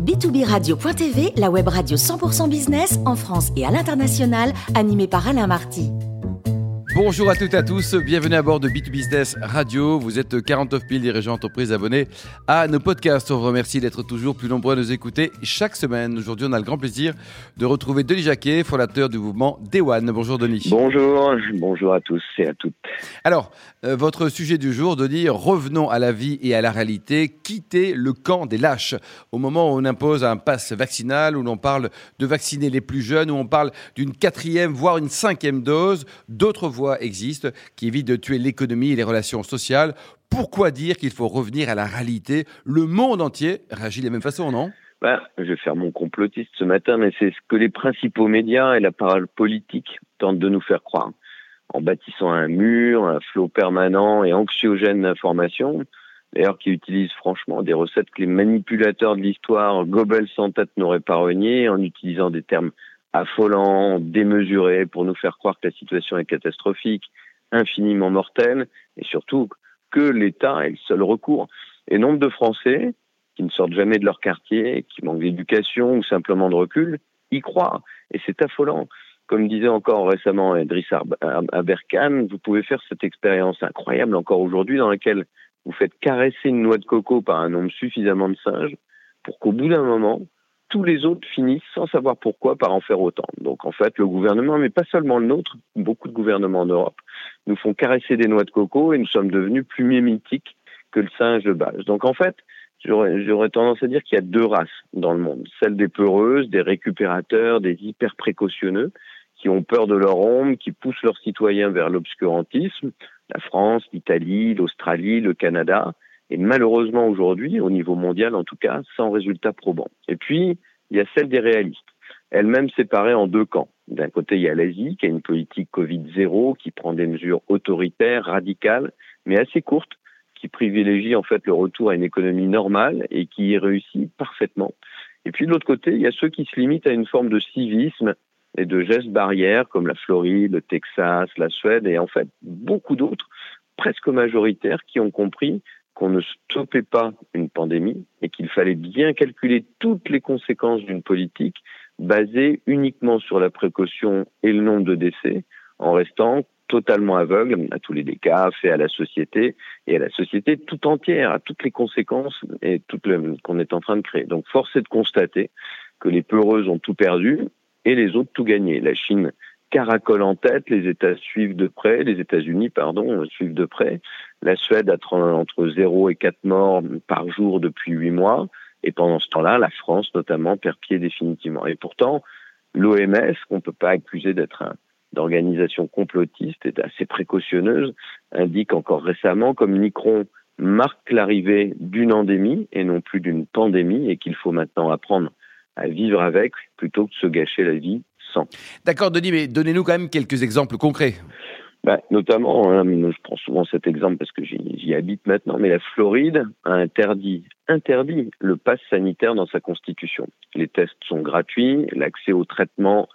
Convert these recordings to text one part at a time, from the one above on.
b2b-radio.tv, la web radio 100% business en France et à l'international, animée par Alain Marty. Bonjour à toutes et à tous, bienvenue à bord de B2Business Radio. Vous êtes 49 000 dirigeants d'entreprise abonnés à nos podcasts. On vous remercie d'être toujours plus nombreux à nous écouter chaque semaine. Aujourd'hui, on a le grand plaisir de retrouver Denis Jacquet, fondateur du mouvement Dewan. Bonjour Denis. Bonjour, bonjour à tous et à toutes. Alors, euh, votre sujet du jour, Denis, revenons à la vie et à la réalité. Quitter le camp des lâches. Au moment où on impose un pass vaccinal, où l'on parle de vacciner les plus jeunes, où on parle d'une quatrième, voire une cinquième dose, d'autres existe qui évite de tuer l'économie et les relations sociales. Pourquoi dire qu'il faut revenir à la réalité? Le monde entier réagit de la même façon, non? Ben, je vais faire mon complotiste ce matin, mais c'est ce que les principaux médias et la parole politique tentent de nous faire croire. En bâtissant un mur, un flot permanent et anxiogène d'informations, d'ailleurs qui utilisent franchement des recettes que les manipulateurs de l'histoire, Goebbels sans tête, n'auraient pas reniées, en utilisant des termes affolant, démesuré, pour nous faire croire que la situation est catastrophique, infiniment mortelle, et surtout que l'État est le seul recours. Et nombre de Français qui ne sortent jamais de leur quartier, qui manquent d'éducation ou simplement de recul, y croient. Et c'est affolant. Comme disait encore récemment Idriss Aberkan, vous pouvez faire cette expérience incroyable encore aujourd'hui dans laquelle vous faites caresser une noix de coco par un nombre suffisamment de singes pour qu'au bout d'un moment, tous les autres finissent sans savoir pourquoi par en faire autant. Donc en fait, le gouvernement, mais pas seulement le nôtre, beaucoup de gouvernements en Europe, nous font caresser des noix de coco et nous sommes devenus plus mimétiques que le singe de base. Donc en fait, j'aurais tendance à dire qu'il y a deux races dans le monde. Celle des peureuses, des récupérateurs, des hyper précautionneux, qui ont peur de leur ombre, qui poussent leurs citoyens vers l'obscurantisme. La France, l'Italie, l'Australie, le Canada, et malheureusement aujourd'hui, au niveau mondial en tout cas, sans résultat probant. Et puis, il y a celle des réalistes, elle-même séparée en deux camps. D'un côté, il y a l'Asie, qui a une politique Covid-0, qui prend des mesures autoritaires, radicales, mais assez courtes, qui privilégie en fait le retour à une économie normale et qui y réussit parfaitement. Et puis de l'autre côté, il y a ceux qui se limitent à une forme de civisme et de gestes barrières comme la Floride, le Texas, la Suède et en fait beaucoup d'autres, presque majoritaires, qui ont compris qu'on ne stoppait pas une pandémie et qu'il fallait bien calculer toutes les conséquences d'une politique basée uniquement sur la précaution et le nombre de décès, en restant totalement aveugle à tous les dégâts faits à la société et à la société tout entière, à toutes les conséquences et qu'on est en train de créer. Donc force est de constater que les peureuses ont tout perdu et les autres tout gagné. La Chine caracole en tête, les États suivent de près, les États-Unis, pardon, suivent de près. La Suède a entre 0 et 4 morts par jour depuis 8 mois. Et pendant ce temps-là, la France, notamment, perd pied définitivement. Et pourtant, l'OMS, qu'on ne peut pas accuser d'être d'organisation complotiste et assez précautionneuse, indique encore récemment, comme Nicron marque l'arrivée d'une endémie et non plus d'une pandémie, et qu'il faut maintenant apprendre à vivre avec plutôt que de se gâcher la vie D'accord, Denis, mais donnez-nous quand même quelques exemples concrets. Bah, notamment, hein, je prends souvent cet exemple parce que j'y habite maintenant, mais la Floride a interdit, interdit le pass sanitaire dans sa constitution. Les tests sont gratuits, l'accès au traitement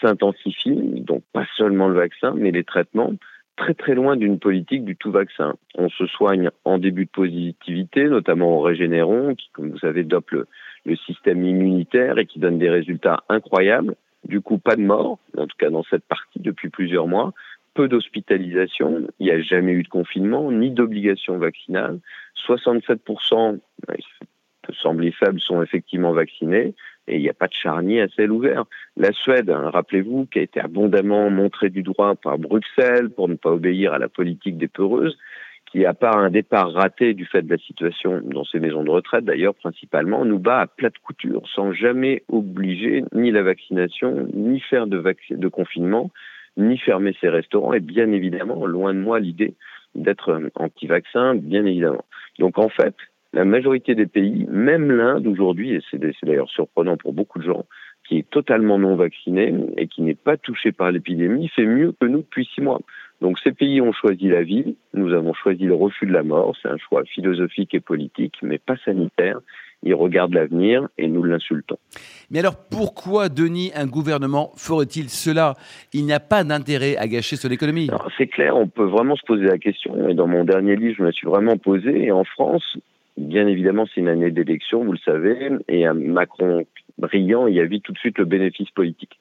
s'intensifie, donc pas seulement le vaccin, mais les traitements, très très loin d'une politique du tout vaccin. On se soigne en début de positivité, notamment au régénéron, qui, comme vous savez, dope le système immunitaire et qui donne des résultats incroyables. Du coup, pas de mort, en tout cas dans cette partie depuis plusieurs mois. Peu d'hospitalisation. Il n'y a jamais eu de confinement, ni d'obligation vaccinale. 67%, il peut sembler faible, sont effectivement vaccinés et il n'y a pas de charnier à ciel ouvert. La Suède, hein, rappelez-vous, qui a été abondamment montrée du droit par Bruxelles pour ne pas obéir à la politique des peureuses, qui, à part un départ raté du fait de la situation dans ces maisons de retraite, d'ailleurs, principalement, nous bat à plate couture, sans jamais obliger ni la vaccination, ni faire de confinement, ni fermer ses restaurants, et bien évidemment, loin de moi l'idée d'être anti-vaccin, bien évidemment. Donc en fait, la majorité des pays, même l'Inde aujourd'hui, et c'est d'ailleurs surprenant pour beaucoup de gens, qui est totalement non vacciné et qui n'est pas touché par l'épidémie, fait mieux que nous depuis six mois. Donc ces pays ont choisi la vie, nous avons choisi le refus de la mort, c'est un choix philosophique et politique, mais pas sanitaire. Ils regardent l'avenir et nous l'insultons. Mais alors pourquoi, Denis, un gouvernement ferait-il cela? Il n'y a pas d'intérêt à gâcher son économie. C'est clair, on peut vraiment se poser la question, et dans mon dernier livre, je me suis vraiment posé, et en France, bien évidemment, c'est une année d'élection, vous le savez, et un Macron brillant, il a vu tout de suite le bénéfice politique.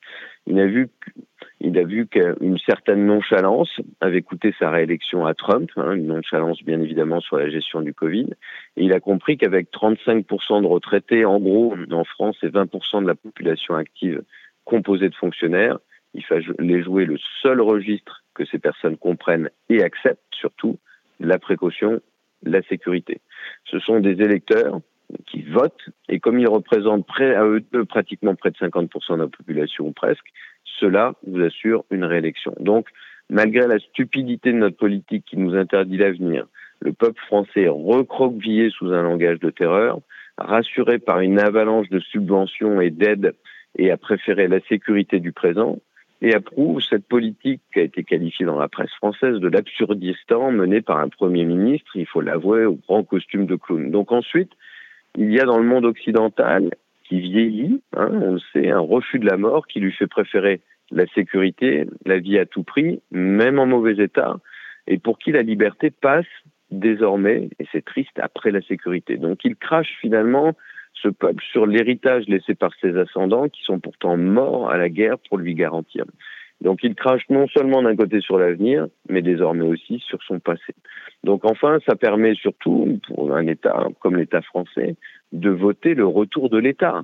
Il a vu, qu'une certaine nonchalance avait coûté sa réélection à Trump, hein, une nonchalance bien évidemment sur la gestion du Covid, et il a compris qu'avec 35% de retraités, en gros, en France, et 20% de la population active composée de fonctionnaires, il fallait jouer le seul registre que ces personnes comprennent et acceptent, surtout la précaution, la sécurité. Ce sont des électeurs qui votent, et comme ils représentent à eux pratiquement près de 50% de la population presque, cela vous assure une réélection. Donc, malgré la stupidité de notre politique qui nous interdit l'avenir, le peuple français recroquevillé sous un langage de terreur, rassuré par une avalanche de subventions et d'aides et a préféré la sécurité du présent, et approuve cette politique qui a été qualifiée dans la presse française de l'absurdistan menée par un Premier ministre, il faut l'avouer, au grand costume de clown. Donc ensuite, il y a dans le monde occidental, qui vieillit, hein, on le sait, un refus de la mort qui lui fait préférer la sécurité, la vie à tout prix, même en mauvais état, et pour qui la liberté passe désormais, et c'est triste, après la sécurité. Donc il crache finalement ce peuple sur l'héritage laissé par ses ascendants qui sont pourtant morts à la guerre pour lui garantir. Donc il crache non seulement d'un côté sur l'avenir, mais désormais aussi sur son passé. Donc enfin, ça permet surtout, pour un État comme l'État français, de voter le retour de l'État.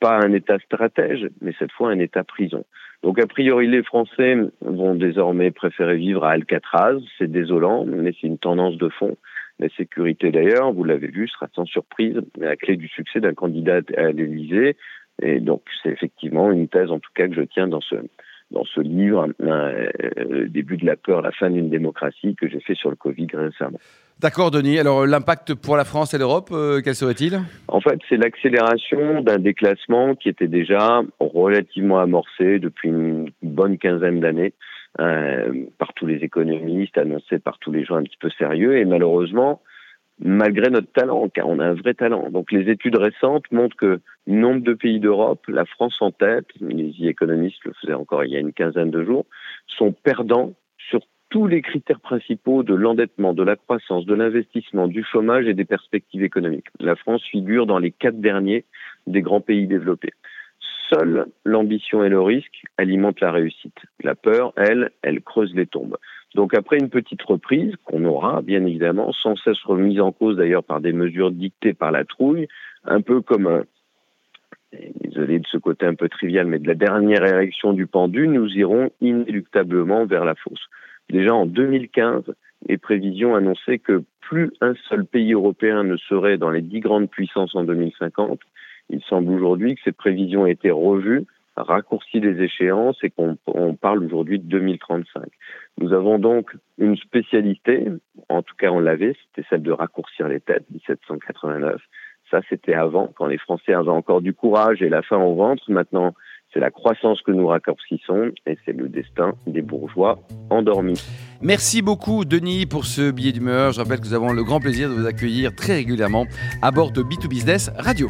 Pas un État stratège, mais cette fois un État prison. Donc a priori, les Français vont désormais préférer vivre à Alcatraz. C'est désolant, mais c'est une tendance de fond. La sécurité, d'ailleurs, vous l'avez vu, sera sans surprise la clé du succès d'un candidat à l'Élysée. Et donc, c'est effectivement une thèse, en tout cas, que je tiens dans ce, dans ce livre, euh, Le début de la peur, la fin d'une démocratie, que j'ai fait sur le Covid récemment. D'accord, Denis. Alors, l'impact pour la France et l'Europe, euh, quel serait-il? En fait, c'est l'accélération d'un déclassement qui était déjà relativement amorcé depuis une bonne quinzaine d'années. Euh, par tous les économistes, annoncé par tous les gens un petit peu sérieux. Et malheureusement, malgré notre talent, car on a un vrai talent. Donc les études récentes montrent que nombre de pays d'Europe, la France en tête, les économistes le faisaient encore il y a une quinzaine de jours, sont perdants sur tous les critères principaux de l'endettement, de la croissance, de l'investissement, du chômage et des perspectives économiques. La France figure dans les quatre derniers des grands pays développés. Seule l'ambition et le risque alimentent la réussite. La peur, elle, elle creuse les tombes. Donc après une petite reprise qu'on aura, bien évidemment, sans cesse remise en cause d'ailleurs par des mesures dictées par la trouille, un peu comme un, désolé de ce côté un peu trivial, mais de la dernière érection du pendu, nous irons inéluctablement vers la fosse. Déjà en 2015, les prévisions annonçaient que plus un seul pays européen ne serait dans les dix grandes puissances en 2050, il semble aujourd'hui que ces prévisions ont été revues, raccourci les échéances et qu'on parle aujourd'hui de 2035. Nous avons donc une spécialité, en tout cas on l'avait, c'était celle de raccourcir les têtes, 1789. Ça, c'était avant, quand les Français avaient encore du courage et la faim au ventre. Maintenant, c'est la croissance que nous raccourcissons et c'est le destin des bourgeois endormis. Merci beaucoup, Denis, pour ce billet d'humeur. Je rappelle que nous avons le grand plaisir de vous accueillir très régulièrement à bord de B2Business Radio.